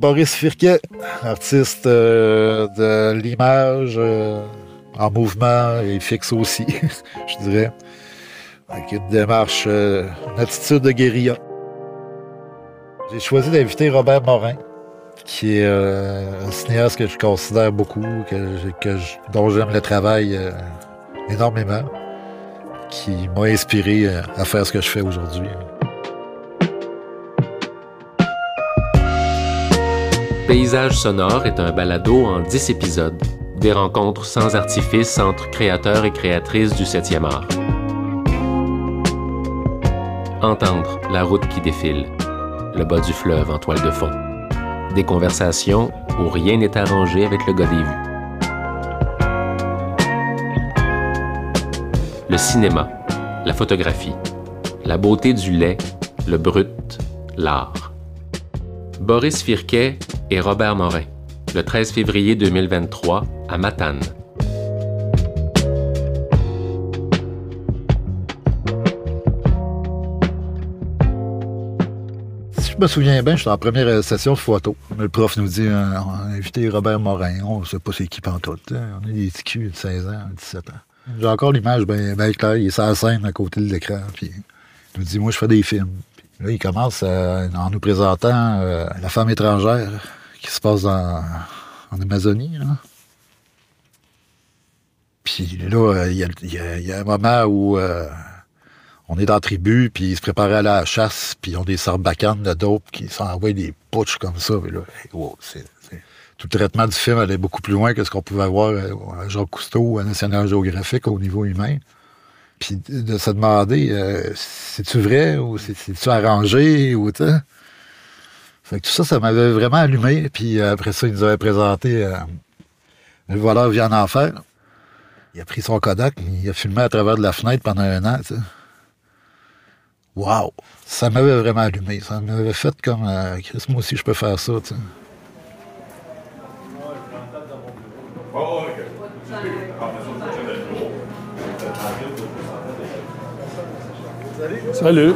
Boris Firquet, artiste euh, de l'image euh, en mouvement et fixe aussi, je dirais. Avec une démarche, euh, une attitude de guérilla. J'ai choisi d'inviter Robert Morin, qui est un cinéaste que je considère beaucoup, que, dont j'aime le travail énormément, qui m'a inspiré à faire ce que je fais aujourd'hui. Paysage sonore est un balado en 10 épisodes, des rencontres sans artifice entre créateurs et créatrices du 7e art. Entendre la route qui défile, le bas du fleuve en toile de fond. Des conversations où rien n'est arrangé avec le gars des. Le cinéma, la photographie, la beauté du lait, le brut, l'art. Boris Firquet et Robert Morin, le 13 février 2023 à Matane. Si je me souviens bien, je suis en première session de photo. Le prof nous dit euh, on a invité Robert Morin. On ne sait pas c'est qui tout. Hein. On est des petits de 16 ans, 17 ans. J'ai encore l'image bien claire. Il est sur scène à côté de l'écran. Il nous dit Moi, je fais des films. là, il commence en nous présentant euh, La femme étrangère qui se passe en Amazonie. Puis là, il y, a un moment où euh, on est dans la tribu, puis ils se préparaient à la chasse, puis ils ont des sarbacanes de dope qui s'envoient des putsch comme ça. là, Tout le traitement du film allait beaucoup plus loin que ce qu'on pouvait voir à Jacques Cousteau à National Geographic au niveau humain. Puis de se demander, euh, c'est-tu vrai ou c'est-tu arrangé ou fait que tout ça, ça m'avait vraiment allumé. Puis euh, après ça, il nous avait présenté euh, Le voleur vient en enfer. Il a pris son Kodak, il a filmé à travers de la fenêtre pendant un an. Wow! Ça m'avait vraiment allumé. Ça m'avait fait comme euh, Chris, moi aussi, je peux faire ça. Tu sais. Salut!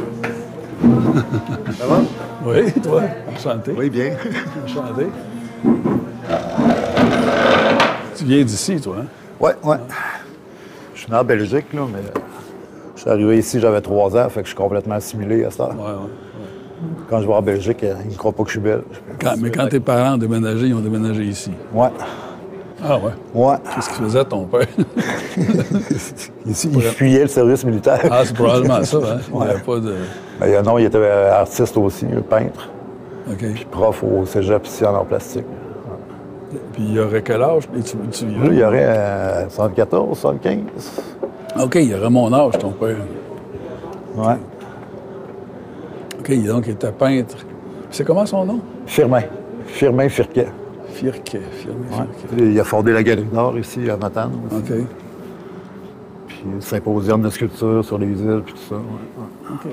Ça va? Oui, toi? Enchanté. Oui, bien. Enchanté. Tu viens d'ici, toi, hein? Oui, oui. Je suis né en Belgique, là, mais je suis arrivé ici, j'avais trois ans, fait que je suis complètement assimilé à ça. Oui, oui. Quand je vais en Belgique, ils ne croient pas que je suis belge. mais quand tes parents ont déménagé, ils ont déménagé ici. Oui. Ah ouais? Ouais. Qu'est-ce qu'il faisait ton père? Il fuyait le service militaire. Ah, c'est probablement ça, hein? Il n'y avait pas de... Ben, non, il était euh, artiste aussi, peintre. OK. Puis prof au cégep ici en plastique. Puis il y aurait quel âge? Tu, tu Là, il y aurait euh, 74, 75. OK, il y aurait mon âge, ton père. Ouais. OK, donc il était peintre. C'est comment son nom? Firmin. Firmin Firquet. Il a fondé la Galerie d'art ici à Matane. OK. Puis le symposium de sculpture sur les îles, puis tout ça. Ouais. OK.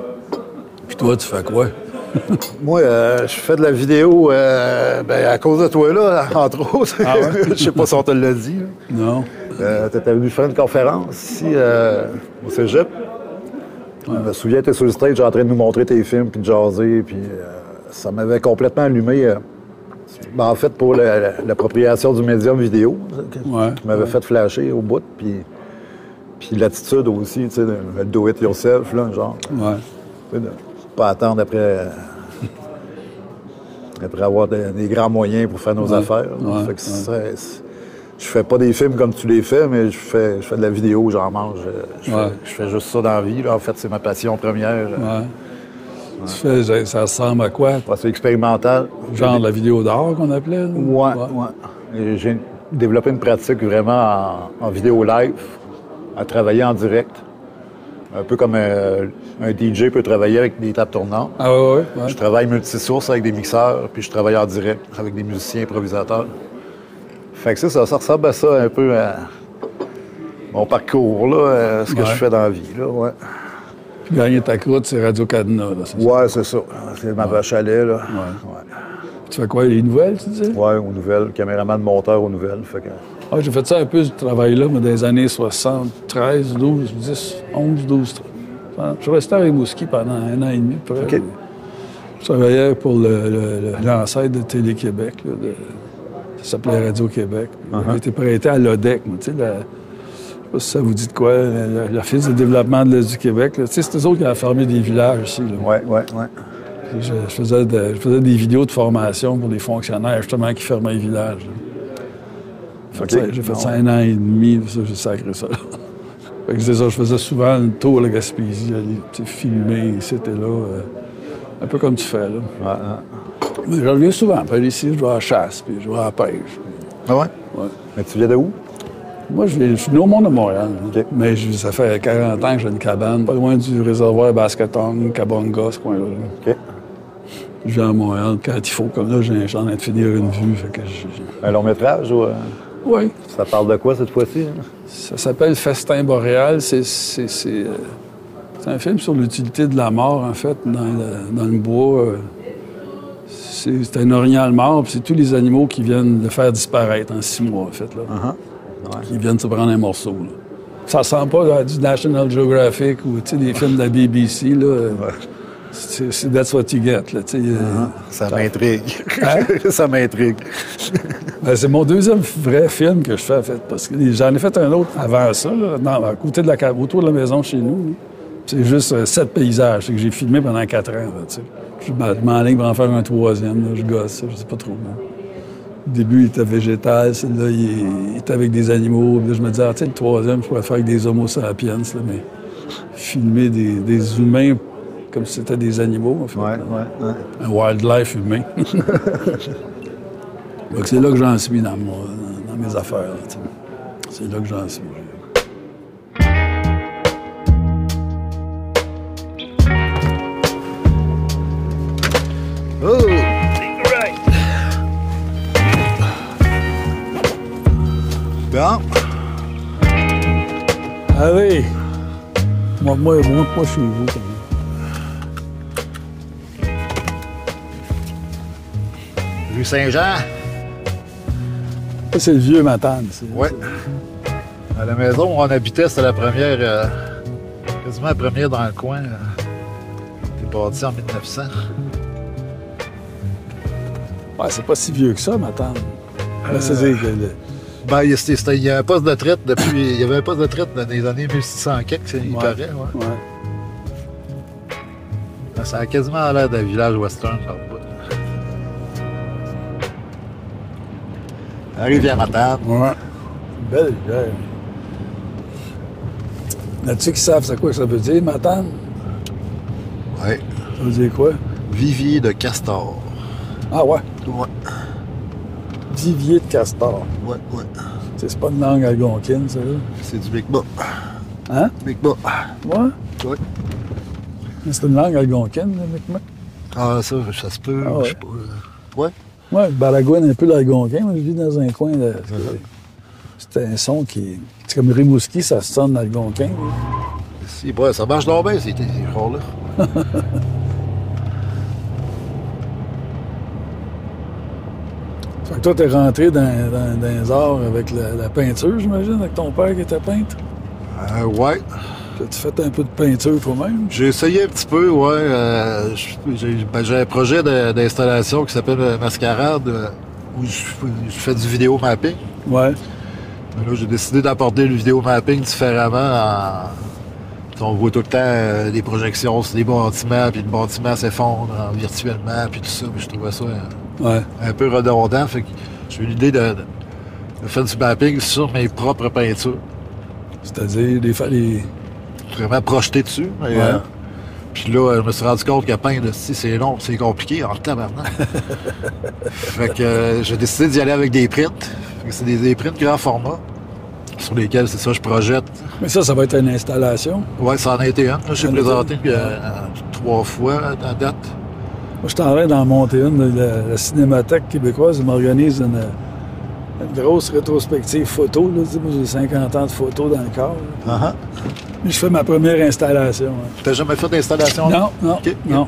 Puis toi, tu fais quoi? Moi, euh, je fais de la vidéo euh, ben, à cause de toi, là, entre autres. Ah ouais? je sais pas si on te l'a dit. Là. Non. Euh, tu étais venu faire une conférence ici euh, au cégep. Je me souviens, tu sur le stage en train de nous montrer tes films, puis de jaser, puis euh, ça m'avait complètement allumé. Euh, ben, en fait, pour la- l'appropriation du médium vidéo, qui Ouais. m'avait fait flasher au bout, puis, puis l'attitude aussi, tu sais, le do it yourself, là, genre. Ouais. Tu sais, de pas attendre après, euh, après avoir des, des grands moyens pour faire nos Ouais. affaires. Fait que je fais pas des films comme tu les fais, mais je fais, je fais de la vidéo, j'en mange. euh, Je, fais, je fais juste ça dans la vie. là. En fait, c'est ma passion première. Ouais. Tu fais, ça ressemble à quoi? C'est expérimental. Genre la vidéo d'art qu'on appelait? ouais. Et J'ai développé une pratique vraiment en, en vidéo live, à travailler en direct. Un peu comme euh, un DJ peut travailler avec des tables tournantes. Ah ouais, ouais. Je travaille multisource avec des mixeurs, puis je travaille en direct avec des musiciens improvisateurs. Fait que ça, ça, ça ressemble à ça un peu à mon parcours, là, euh, ce que je fais dans la vie, là. Puis gagner ta croûte, c'est Radio Cadena, là, c'est ça? Ouais, c'est ça. C'est ma vache à lait, là. Ouais. Tu fais quoi, les nouvelles, tu disais? Ouais, aux nouvelles, caméraman monteur aux nouvelles. Fait que... Ah, j'ai fait ça un peu, ce travail-là, moi, dans les années 73, 12, 10, 11, 12. 13. Je restais avec Mouski pendant un an et demi, près. OK. Je travaillais pour l'ancêtre de Télé-Québec. là, de- ça s'appelait Radio-Québec. J'ai été prêté à l'ODEC. moi, tu sais, sais pas si ça vous dit de quoi, l'Office de développement de l'Est du Québec. Tu sais, c'est eux autres qui ont fermé des villages ici. ouais, ouais. Puis Je, je faisais de- je faisais des vidéos de formation pour des fonctionnaires, justement, qui fermaient les villages. là. Fait OK. ça, J'ai fait ça un an et demi, j'ai sacré ça. Fait que c'est ça, je faisais souvent le tour de la Gaspésie, aller filmer, c'était là, euh, un peu comme tu fais. Là. Ouais, ouais. Mais je reviens souvent. Puis ici, je vais à la chasse, puis je vais à la pêche. Ah ouais? Ouais. Mais tu viens de où? Moi, je, je suis né au monde de Montréal. Mais je- ça fait 40 ans que j'ai une cabane, pas loin du réservoir Basketon, Kabonga, ce coin-là. Je viens à Montréal quand il faut. Comme là, j'ai un train de finir une vue. Fait que je- Un long métrage ou. euh, Oui. Ça parle de quoi cette fois-ci? hein? Ça s'appelle Festin boréal. C'est, c'est, c'est, euh, c'est un film sur l'utilité de la mort, en fait, dans le, dans le bois. C'est, un orignal mort, puis c'est tous les animaux qui viennent le faire disparaître en six mois, en fait, là. Uh-huh. Qui viennent se prendre un morceau, là. Ça sent pas du National Geographic ou, des films de la BBC, là. C'est, that's what you get, là, euh. Ça m'intrigue. Hein? ça m'intrigue. Ben, c'est mon deuxième vrai film que je fais, en fait, parce que j'en ai fait un autre avant ça, là, dans- à côté de la, autour de la maison chez nous. C'est juste euh, sept paysages que j'ai filmé pendant quatre ans. là. Je m'en- je m'enligne pour en faire un troisième. là, je gosse, je sais pas trop. là. Au début, il était végétal. Celui-là, il, était avec des animaux. Puis là, je me disais, ah, tu sais, le troisième, je pourrais faire avec des homo sapiens, là, mais filmer des, des humains comme si c'était des animaux, en fait. Ouais, ouais, ouais. Un wildlife humain. Donc, c'est là que j'en suis dans, mon- dans mes affaires. là. C'est là que j'en suis. Allez! Moi, moi, moi, moi chez vous. quand même. Rue Saint-Jean? C'est le vieux Matane. Ouais. À la maison où on habitait, c'était la première, euh, quasiment la première dans le coin. C'était bâti en 1900. Ouais, c'est pas si vieux que ça, Matane. Ben, C'est-à-dire que le- Ben, il y a- c'était- c'était- il y a un poste de traite depuis. Il y avait un poste de traite dans les années 1600 quelques, il Ouais. paraît. Ouais. ouais. Ça a quasiment l'air d'un village western. bout. La rivière Matane. Ouais. Belle rivière. Là-dessus qui savent c'est quoi que ça veut dire, Matane? Ouais. Ça veut dire quoi? Vivier de castor. Ah ouais, Ouais, vivier de castor. ouais, ouais. C'est pas une langue algonquine, ça, là. C'est du Big. Hein? Big Bas. Ouais? Ouais. C'est une langue algonquine, le Micmac. Ah, ça, ça se peut. Ah ouais. Je sais pas. Ouais. Ouais, le Baragouin est un peu l'algonquin. Je vis dans un coin de. C'est un son qui. C'est comme Rimouski, ça sonne l'algonquin. là. Si, ouais, ça marche donc bien, ces ces Fait que toi, t'es rentré dans, dans, dans les arts avec la, la peinture, j'imagine, avec ton père qui était peintre? Euh, ouais. Tu fait un peu de peinture toi-même? J'ai essayé un petit peu, ouais. euh, J'ai ben, j'ai un projet d'installation qui s'appelle euh, Mascarade, euh, où je, je fais du vidéo mapping. Ouais. Mais là, j'ai décidé d'apporter le vidéo mapping différemment. en- On voit tout le temps euh, des projections sur des bâtiments, puis le bâtiment s'effondre en- virtuellement, puis tout ça. Puis je trouvais ça euh, Ouais. un peu redondant. Fait que j'ai eu l'idée de, de- faire du mapping sur mes propres peintures. C'est-à-dire, des fois, les. Vraiment projeté dessus. Ouais. euh, puis là, euh, je me suis rendu compte que peindre, c'est long, c'est compliqué en tabarnak. fait que euh, j'ai décidé d'y aller avec des prints. C'est des, des prints grand format sur lesquels, c'est ça, je projette. Mais ça, ça va être une installation? Ouais, ça en a été un. J'ai présenté euh, trois fois à date. Moi, je suis en train d'en monter une. La, la Cinémathèque québécoise m'organise une, une grosse rétrospective photo. Là. Tu Moi, j'ai 50 ans de photos dans le corps. Uh-huh. Je fais ma première installation. hein. T'as jamais fait d'installation? Non, non, non.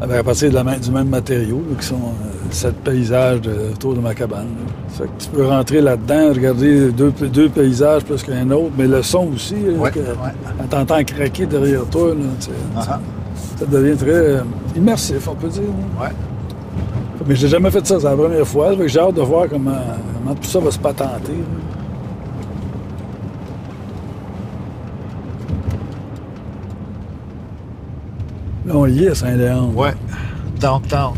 Avec, à partir de la du même matériau, là, qui sont euh, sept paysages de- autour de ma cabane. là. Fait que tu peux rentrer là-dedans, regarder deux, deux paysages plus qu'un autre, mais le son aussi, là, Ouais, que- craquer derrière toi. Là, tu. Uh-huh. Ça devient très euh, immersif, on peut dire. Ouais. Mais j'ai jamais fait ça, c'est la première fois. J'ai hâte de voir comment, comment tout ça va se patenter. là. Là, on y est à Saint-Léon. Ouais. Downtown.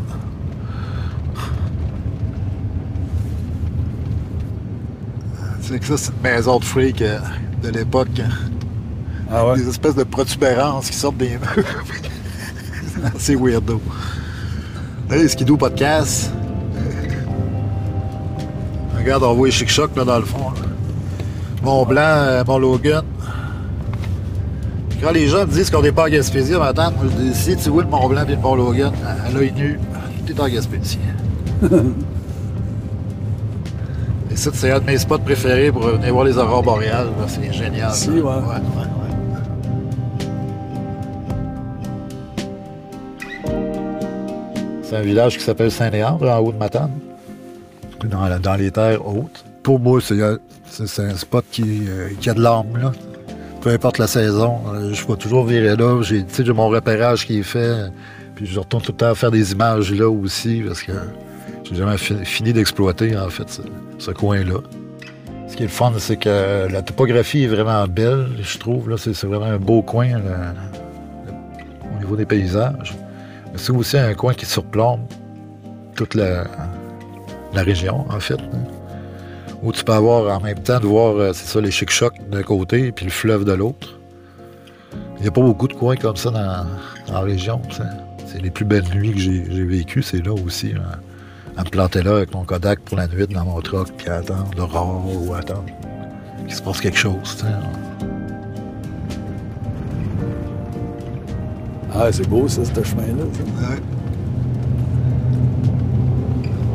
C'est que ça, c'est une maison de freak euh, de l'époque. hein. Ah ouais? Des espèces de protubérances qui sortent des murs. c'est weirdo. Hey, Skidoo Podcast. Regarde, on voit les chic-chocs là dans le fond. Mont Blanc, euh, Mont Logan. Puis Quand les gens me disent qu'on n'est pas en Gaspésie, ma tante, moi je dis si tu vois le Mont Blanc et le Mont Logan, à l'œil nu, t'es en Gaspésie. Et ça, c'est un de mes spots préférés pour venir voir les aurores boréales. C'est génial. Ouais. ouais, ouais. Un village qui s'appelle Saint-Léandre, en haut de Matane, dans, les terres hautes. Pour moi, c'est un spot qui, euh, qui a de l'âme. Peu importe la saison, euh, je vais toujours virer là. J'ai mon repérage qui est fait, puis je retourne tout le temps faire des images là aussi, parce que j'ai jamais fi- fini d'exploiter, en fait, ce, coin-là. Ce qui est le fun, c'est que la topographie est vraiment belle, je trouve. C'est vraiment un beau coin au niveau des paysages. C'est aussi un coin qui surplombe toute la, région, en fait. hein. Où tu peux avoir en même temps de voir, euh, c'est ça, les chic-chocs d'un côté puis le fleuve de l'autre. Il n'y a pas beaucoup de coins comme ça dans, la région. C'est les plus belles nuits que j'ai vécues, c'est là aussi. là. À me planter là avec mon Kodak pour la nuit dans mon truck, puis à attendre l'aurore ou attendre qu'il se passe quelque chose. Ah, c'est beau, ça, ce chemin-là.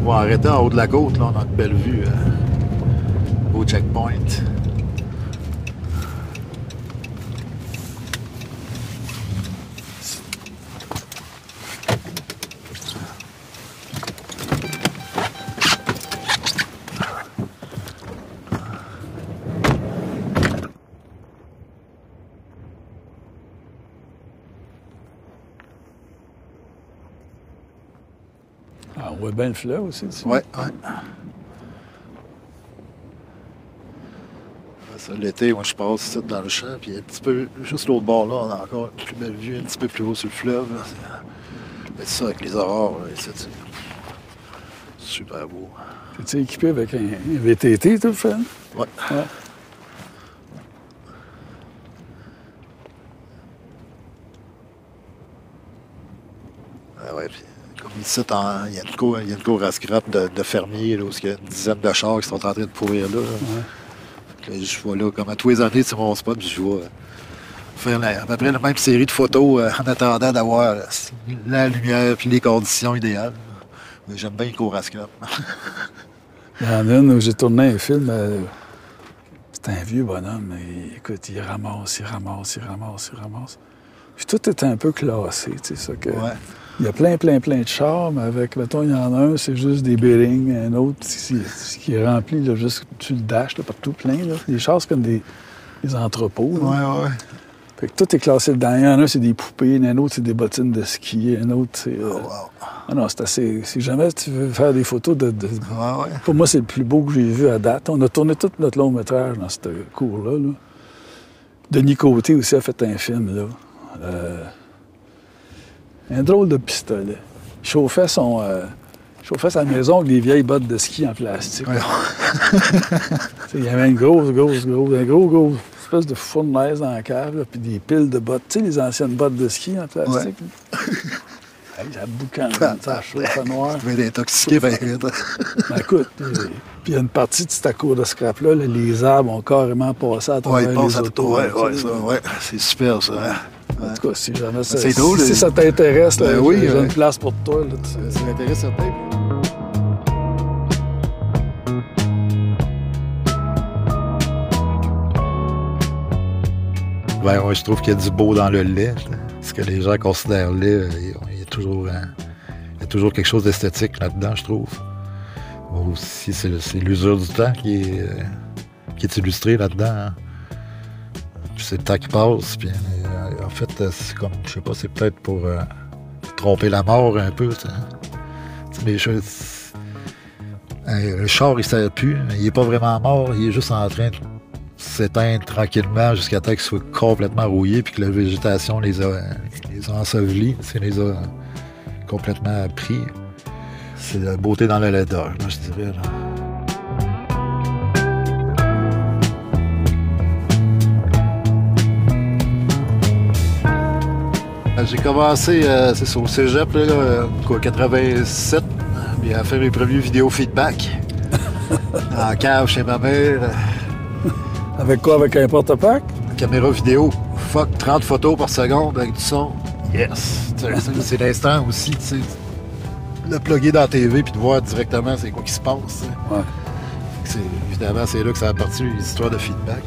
On va arrêter en haut de la côte, là, on a une belle vue. euh, beau checkpoint. Ah, on voit bien le fleuve aussi. ici. Ouais, ouais. L'été, moi, je passe ici dans le champ, puis un petit peu, juste l'autre bord là, on a encore une plus belle vue, un petit peu plus haut sur le fleuve. Mais ça, avec les aurores, c'est super beau. T'es-tu équipé avec un, un VTT, tout le fait? Ouais. Ouais. Ah ouais, puis comme ici, il y a une cour, il y a une cour à scrap de, de fermiers, là, où il y a une dizaine de chars qui sont en train de pourrir là. je vois là, comme à tous les années, c'est mon spot, puis je vois euh, faire la- à peu près la même série de photos euh, en attendant d'avoir euh, la lumière puis les conditions idéales. Mais J'aime bien les cours à scrap. Il y en a une où j'ai tourné un film. euh, c'est un vieux bonhomme, mais écoute, il ramasse, il ramasse, il ramasse, il ramasse. Puis tout est un peu classé, tu sais, ça que. Ouais. Il y a plein, plein, plein de chars, mais avec, mettons, il y en a un, c'est juste des bearings, un autre, c'est- qui est rempli, là, juste, tu le dashes, là, partout plein, là. Des chars, c'est comme des, des entrepôts, là. Ouais, ouais. Fait que tout est classé dedans. Il y en a un, c'est des poupées, un autre, c'est des bottines de ski, un autre, c'est... euh, Oh, wow. Ah non, c'est assez... Si jamais tu veux faire des photos de... de- Ouais, ouais. Pour moi, c'est le plus beau que j'ai vu à date. On a tourné tout notre long métrage dans cette cour-là. là. Denis Côté aussi a fait un film, là. Euh, Un drôle de pistolet. Il chauffait son... euh, chauffait sa maison avec des vieilles bottes de ski en plastique. Ouais. Il y avait une grosse, grosse, grosse, un gros, gros espèce de fournaise dans la cave, là, puis des piles de bottes. Tu sais, les anciennes bottes de ski en plastique. Hey, ça boucane, ça chauffe noir. Tu être intoxiqué, ben, vite. Ben, écoute, euh, puis il y a une partie de cette cour de scrap-là, là, les arbres ont carrément passé à Ouais, travers il passe les à autos. tout. Ouais, ouais, ouais. C'est super, ça. hein. En tout cas, si jamais ça, si, drôle, si euh, ça t'intéresse, ben oui, j'ai ouais. une place pour toi. Là, tu- Ça m'intéresse certain. Ben, ouais, je trouve qu'il y a du beau dans le lait. Ce que les gens considèrent lait, euh, il y a toujours, euh, il y a toujours quelque chose d'esthétique là-dedans, je trouve. Bon, Aussi, c'est l'usure du temps qui est, euh, qui est illustré là-dedans. hein. Puis c'est le temps qui passe, puis en fait, euh, c'est comme, je sais pas, c'est peut-être pour euh, tromper la mort un peu. tu sais. Tu sais, les choses- Euh, le char, il ne plus. Il est pas vraiment mort. Il est juste en train de s'éteindre tranquillement jusqu'à temps qu'il soit complètement rouillé puis que la végétation les a, les a ensevelis, les a complètement pris. C'est la beauté dans la laideur, là, je dirais. J'ai commencé, euh, c'est au cégep, là, là, quoi, 87, puis à faire mes premiers vidéos feedback. en cave chez ma mère, euh, Avec quoi? Avec un porte-pack? caméra vidéo. Fuck, 30 photos par seconde avec du son. Yes! C'est l'instant aussi, tu sais. Le plugger dans la TV puis de voir directement c'est quoi qui se passe. Ouais. C'est- Évidemment, c'est là que ça a parti les histoires de feedback.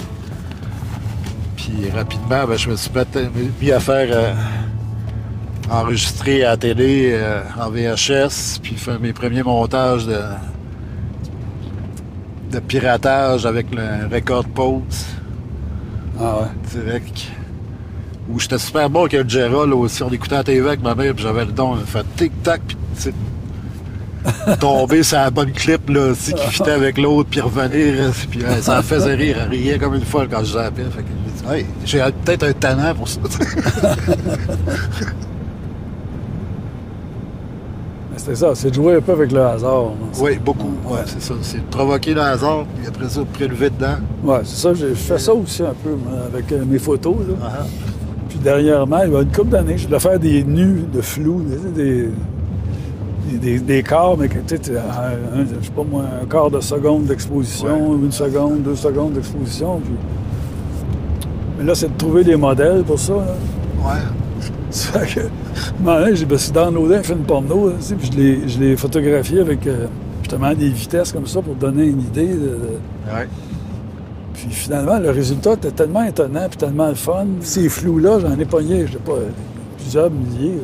Puis rapidement, ben, je me suis mis à faire euh, enregistrer à la télé euh, en VHS, puis faire mes premiers montages de, de piratage avec le record pause Ah ouais. direct. Où j'étais super bon avec le Gerald aussi. On écoutait la TV avec ma mère, puis j'avais le don de faire tic-tac, puis tomber sur la bonne clip là, aussi, qui fitait avec l'autre, puis revenir. Puis ça me faisait rire. Elle riait comme une folle quand je zappais. Fait que j'ai dit, hey, j'ai peut-être un talent pour ça. Mais C'était ça, c'est de jouer un peu avec le hasard. hein. oui, beaucoup. Ouais, c'est ça. C'est de provoquer le hasard, puis après ça, prélever dedans. Ouais, c'est ça. J'ai fait ça aussi un peu avec euh, mes photos. Là. Ah, Puis dernièrement, il y a une couple d'années, je voulais faire des nus de flou, des, des, des, des corps, mais tu sais, un- je sais pas moi, un quart de seconde d'exposition, une seconde, deux secondes d'exposition. Puis... Mais là, c'est de trouver des modèles pour ça. là. ouais. Ça fait que, j'ai me suis downloadé un film porno, là, tu sais, puis je l'ai- je l'ai photographié avec euh, justement des vitesses comme ça pour donner une idée. de- de- Ouais. puis finalement, le résultat était tellement étonnant puis tellement le fun. Ces flous-là, j'en ai pogné, je sais pas, plusieurs milliers.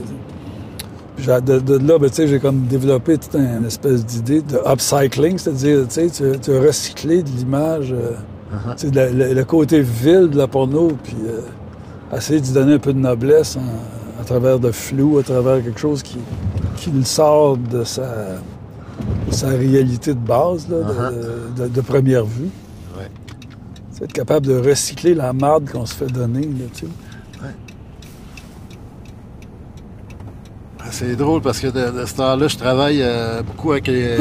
Puis de, de là, ben, tu sais, j'ai comme développé toute un- une espèce d'idée de upcycling, c'est-à-dire, tu sais, tu, recyclé de l'image, euh, Uh-huh. le côté vil de la porno, puis euh, essayer d'y donner un peu de noblesse en- à travers de flou, à travers quelque chose qui, qui le sort de sa, de sa réalité de base, là, de- de- de- de première vue. Ouais. C'est être capable de recycler la marde qu'on se fait donner, là, tu sais. Ah, C'est drôle parce que de, de ce temps-là, je travaille euh, beaucoup avec les,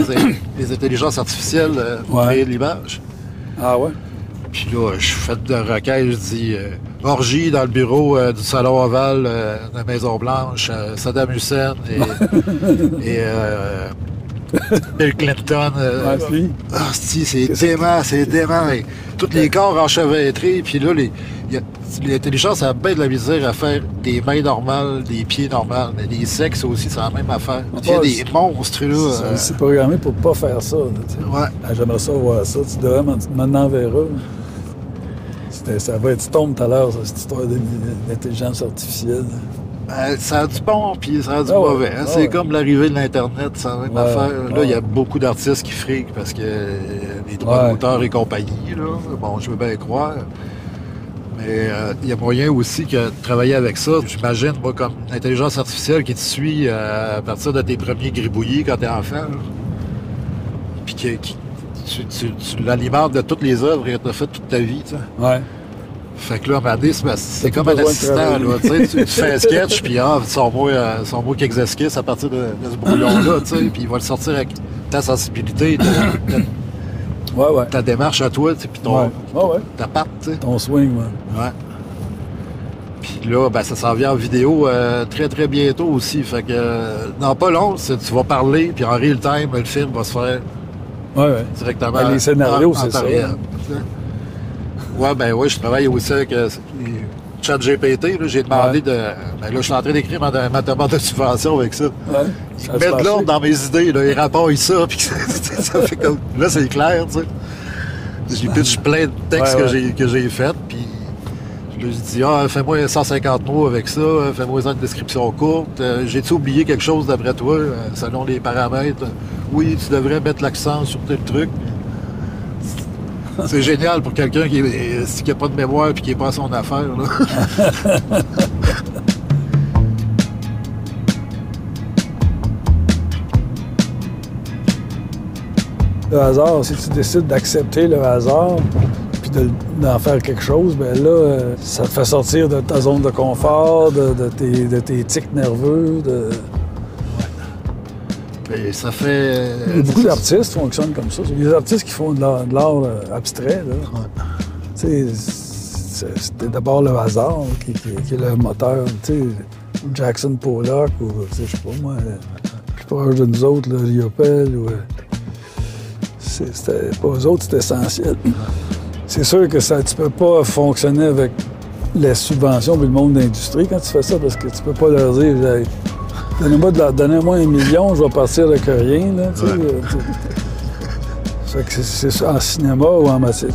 les intelligences artificielles euh, pour Ouais. créer de l'image. Ah ouais? Puis là, je fais de requête, je dis euh, orgie dans le bureau euh, du salon ovale euh, de la Maison Blanche, euh, Saddam Hussein et, et Bill Clinton. Ouais, puis, ah, si, c'est dément, c'est dément. Tous les corps enchevêtrés, puis là, l'intelligence a bien de la misère à faire des mains normales, des pieds normaux, mais les sexes aussi, c'est la même affaire. Il y a des monstres, là. c'est- programmé pour pas faire ça, là, tu sais. ouais. Ah, J'aimerais ça voir ça. Tu devrais m'en enverras. Ça va être stone tout à l'heure, ça, cette histoire de- d'intelligence artificielle. Ben, ça a du bon, puis ça a du Ah ouais, mauvais. hein. ah c'est ouais. comme l'arrivée de l'Internet, la même Ouais, affaire. Là, il y a beaucoup d'artistes qui friquent parce que euh, les droits d'auteur et compagnie, là, bon, je veux bien croire. Mais euh, il y a moyen aussi que de travailler avec ça. J'imagine, moi, comme l'intelligence artificielle qui te suit euh, à partir de tes premiers gribouillis quand t'es enfant. Puis que- qui- tu, tu- tu l'alimentes de toutes les œuvres que t'as faites toute ta vie, tu sais. Fait que là, donné, c'est comme un assistant, là, tu tu, tu fais un sketch, puis ah, sors-moi euh, sors-moi quelques esquisses à partir de, de ce brouillon-là, tu puis il va le sortir avec ta sensibilité, ta, ta- Ouais, ouais. ta démarche à toi, tu puis ton, Ouais, ta patte, tu. Ton swing, ouais. Puis là, ben, ça s'en vient en vidéo euh, très, très bientôt aussi. Fait que, euh, non, pas long, tu vas parler, puis en real time, le film va se faire Ouais, ouais. directement. Ben, les scénarios, c'est ça, Ouais, ben oui, je travaille aussi avec euh, Chat GPT. J'ai demandé Ouais. de. Ben là, je suis en train d'écrire ma, ma demande de subvention avec ça. Ouais. Ils Ça se mettent l'ordre dans mes idées, là, ils rapportent ça, puis ça, ça fait comme. Là, c'est clair, tu sais. J'ai pitch plein de textes Ouais, que j'ai que j'ai fait, puis je lui ai dit, ah, fais-moi 150 mots avec ça, fais-moi une description courte. Euh, J'ai-tu oublié quelque chose d'après toi, euh, selon les paramètres? Oui, tu devrais mettre l'accent sur tel truc. C'est génial pour quelqu'un qui n'a pas de mémoire et qui n'est pas à son affaire. Là. le hasard, si tu décides d'accepter le hasard, puis d'en faire quelque chose, ben là, euh, ça te fait sortir de ta zone de confort, de, tes, de tes tics nerveux. Et ça fait. Il y a beaucoup d'artistes fonctionnent comme ça. Des artistes qui font de l'art, euh, abstrait. Là. C'est- C'était d'abord le hasard qui, qui- qui est le moteur. Jackson Pollock, ou je sais pas moi, euh, plus proche de nous autres, là, Liopel, ou. euh, C'était pas eux autres, c'est essentiel. C'est sûr que ça, tu peux pas fonctionner avec les subventions et le monde d'industrie quand tu fais ça, parce que tu peux pas leur dire Donnez-moi de la- donnez-moi un million, je vais partir avec rien. Là, tu sais, Ouais. euh, que c'est- en cinéma ou en matière.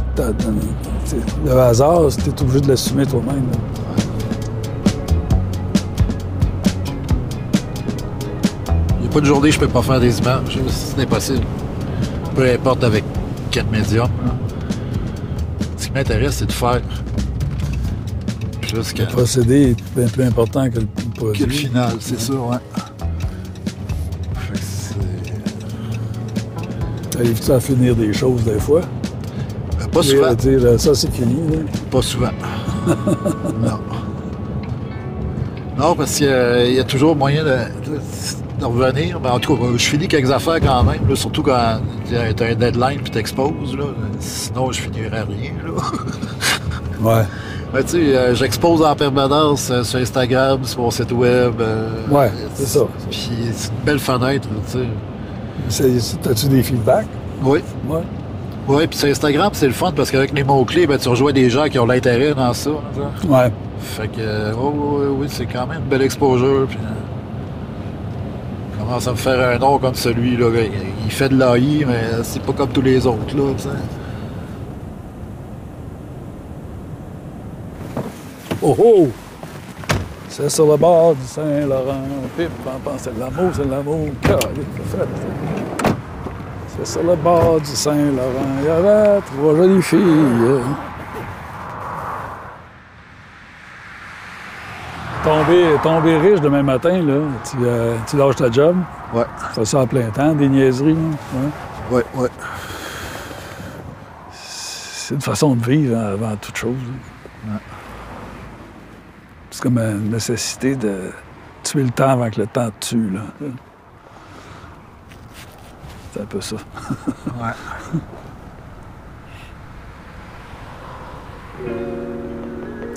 Le hasard, tu es obligé de l'assumer toi-même. Il n'y a pas de journée que je peux pas faire des images. C'est impossible. Peu importe avec quel médium. Ce qui m'intéresse, c'est de faire. Jusqu'à Le procédé est bien plus important que le que le produit. final, c'est ça, ouais. T'arrives-tu à finir des choses des fois? Ben, Pas souvent. à dire, euh, ça, c'est fini. là. Pas souvent. non. Non, parce qu'il y a- il y a toujours moyen de, de- de revenir. Mais en tout cas, je finis quelques affaires quand même, là, surtout quand tu as un deadline et t'exposes. là. Sinon, je finirai rien. Là. Ouais. Mais tu sais, euh, j'expose en permanence euh, sur Instagram, sur mon site web. euh, Ouais, c'est ça. Puis c'est une belle fenêtre, tu sais. C'est- c'est- As-tu des feedbacks? Oui. Ouais. Oui, puis sur Instagram, c'est le fun parce qu'avec les mots-clés, ben, tu rejoins des gens qui ont l'intérêt dans ça. là. Ouais. Fait que, euh, oui, oui, oui, c'est quand même une belle exposure. Puis, euh, commence à me faire un nom comme celui, là. Il, il fait de l'AI, mais c'est pas comme tous les autres, là, tu sais. Oh oh! C'est sur le bord du Saint-Laurent. Pip, c'est l'amour, c'est l'amour. Calique, le fait. C'est sur le bord du Saint-Laurent. Il y avait trois jolies filles. Tomber, tomber riche demain matin, là, tu, euh, tu lâches ta job, Ouais, tu fais ça à plein temps, des niaiseries. là, ouais. ouais, ouais. C'est une façon de vivre hein, avant toute chose. là. C'est comme une nécessité de tuer le temps avant que le temps te tue. Là. C'est un peu ça.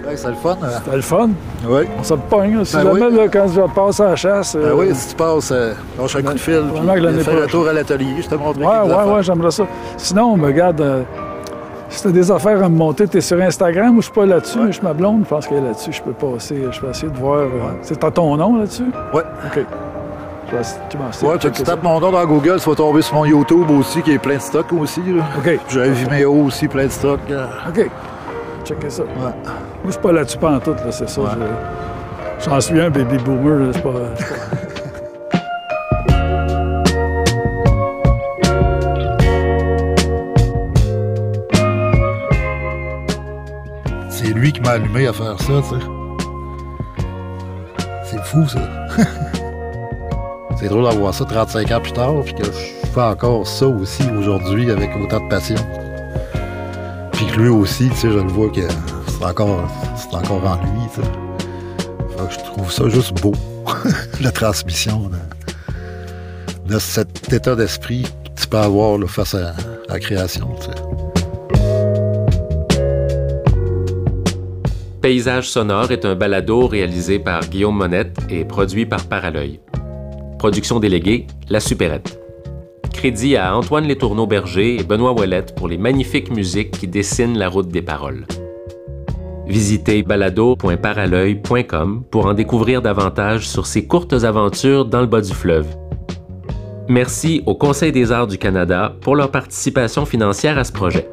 Ouais, c'est le fun. hein? C'était le fun. Oui. On se pogne. Si Ben jamais, oui. là, quand je passe à la chasse... Ben euh, oui, si tu passes, euh, lâche un coup de fil, puis que fais un tour à l'atelier, je te montre Ouais, ouais, ouais, j'aimerais ça. Sinon, me regarde, euh, si t'as des affaires à me monter, t'es sur Instagram ou je suis pas là-dessus, mais je suis ma blonde, je pense qu'elle est là-dessus. Je peux passer, je peux essayer de voir. euh, C'est t'as ton nom là-dessus? Ouais. OK. Tu m'en sais, Ouais, tu, tapes mon nom dans Google, tu vas tomber sur mon YouTube aussi, qui est plein de stock aussi. Là. OK. J'ai un Vimeo aussi, plein de stock. euh. OK. Checker ça. Ouais. Moi, je suis pas là-dessus tout, là, c'est ça. Ouais. je- J'en suis un baby boomer, là, c'est pas- Allumé à faire ça. C'est fou, ça. C'est drôle d'avoir ça 35 ans plus tard, puis que je fais encore ça aussi aujourd'hui avec autant de passion. Puis que lui aussi, tu sais, je le vois que c'est encore, encore en lui, je trouve ça juste beau, la transmission de, cet état d'esprit que tu peux avoir là, face à, la création. Paysage sonore est un balado réalisé par Guillaume Monette et produit par Paralœil. Production déléguée, La Supérette. Crédit à Antoine Létourneau-Berger et Benoît Ouellette pour les magnifiques musiques qui dessinent la route des paroles. Visitez balado.paralœil.com pour en découvrir davantage sur ces courtes aventures dans le bas du fleuve. Merci au Conseil des arts du Canada pour leur participation financière à ce projet.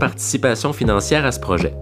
Participation financière à ce projet.